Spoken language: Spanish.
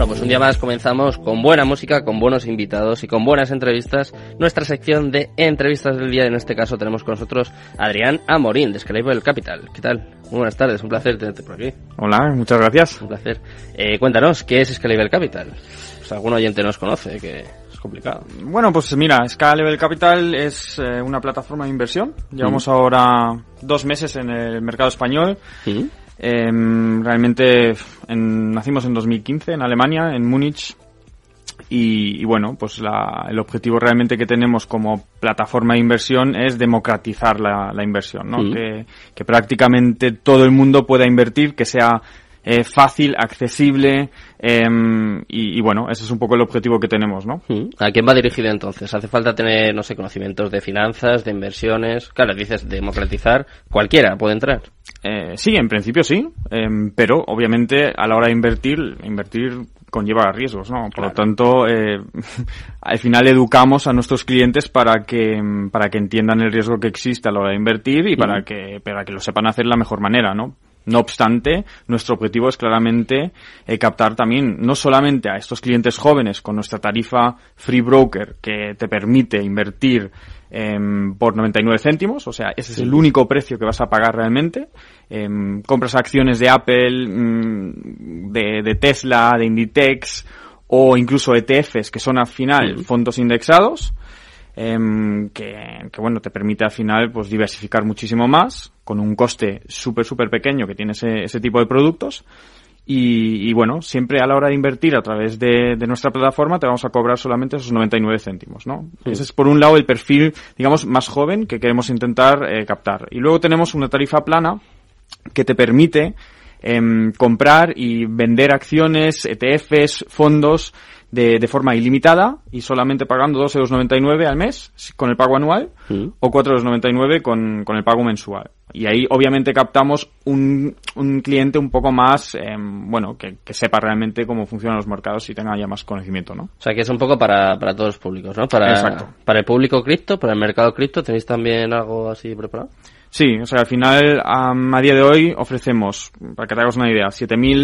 Bueno, pues un día más comenzamos con buena música, con buenos invitados y con buenas entrevistas. Nuestra sección de entrevistas del día, en este caso tenemos con nosotros a Adrián Amorín, de Scalable Capital. ¿Qué tal? Muy buenas tardes, un placer tenerte por aquí. Hola, muchas gracias. Un placer. Eh, cuéntanos, ¿qué es Scalable Capital? Pues algún oyente nos conoce, que es complicado. Bueno, pues mira, Scalable Capital es eh, una plataforma de inversión. Llevamos ahora dos meses en el mercado español. ¿Sí? Eh, realmente en- nacimos en 2015 en Alemania, en Múnich. Y, y bueno, pues la- el objetivo realmente que tenemos como plataforma de inversión es democratizar la, la inversión, ¿no? Que, que prácticamente todo el mundo pueda invertir, que sea eh, fácil, accesible em, y, y bueno, ese es un poco el objetivo que tenemos, ¿no? ¿Mm? ¿A quién va dirigido entonces? ¿Hace falta tener, no sé, conocimientos de finanzas, de inversiones? Claro, dices democratizar, cualquiera puede entrar. Eh, sí, en principio sí, em, pero obviamente a la hora de invertir, invertir conlleva riesgos, ¿no? Por Claro. lo tanto, eh, al final educamos a nuestros clientes para que para que entiendan el riesgo que existe a la hora de invertir y para que para que lo sepan hacer de la mejor manera, ¿no? No obstante, nuestro objetivo es claramente eh, captar también no solamente a estos clientes jóvenes con nuestra tarifa Free Broker que te permite invertir em, por 99 céntimos, o sea, ese es el único precio que vas a pagar realmente. Em, compras acciones de Apple, mm, de, de Tesla, de Inditex o incluso ETFs que son al final Sí. fondos indexados. Em, que, que, bueno, te permite al final pues diversificar muchísimo más con un coste súper súper pequeño que tiene ese, ese tipo de productos y, y, bueno, siempre a la hora de invertir a través de, de nuestra plataforma te vamos a cobrar solamente esos 99 céntimos, ¿no? Sí. Ese es por un lado el perfil, digamos, más joven que queremos intentar eh, captar. Y luego tenemos una tarifa plana que te permite em, comprar y vender acciones, ETFs, fondos de, de forma ilimitada y solamente pagando 2,99 euros al mes con el pago anual Mm. o 4,99 euros con, con el pago mensual. Y ahí obviamente captamos un, un cliente un poco más, em, bueno, que, que sepa realmente cómo funcionan los mercados y tenga ya más conocimiento, ¿no? O sea, que es un poco para, para todos los públicos, ¿no? Para, Exacto. para el público cripto, para el mercado cripto, ¿tenéis también algo así preparado? Sí, o sea, al final, am, a día de hoy ofrecemos, para que te hagas una idea, 7.000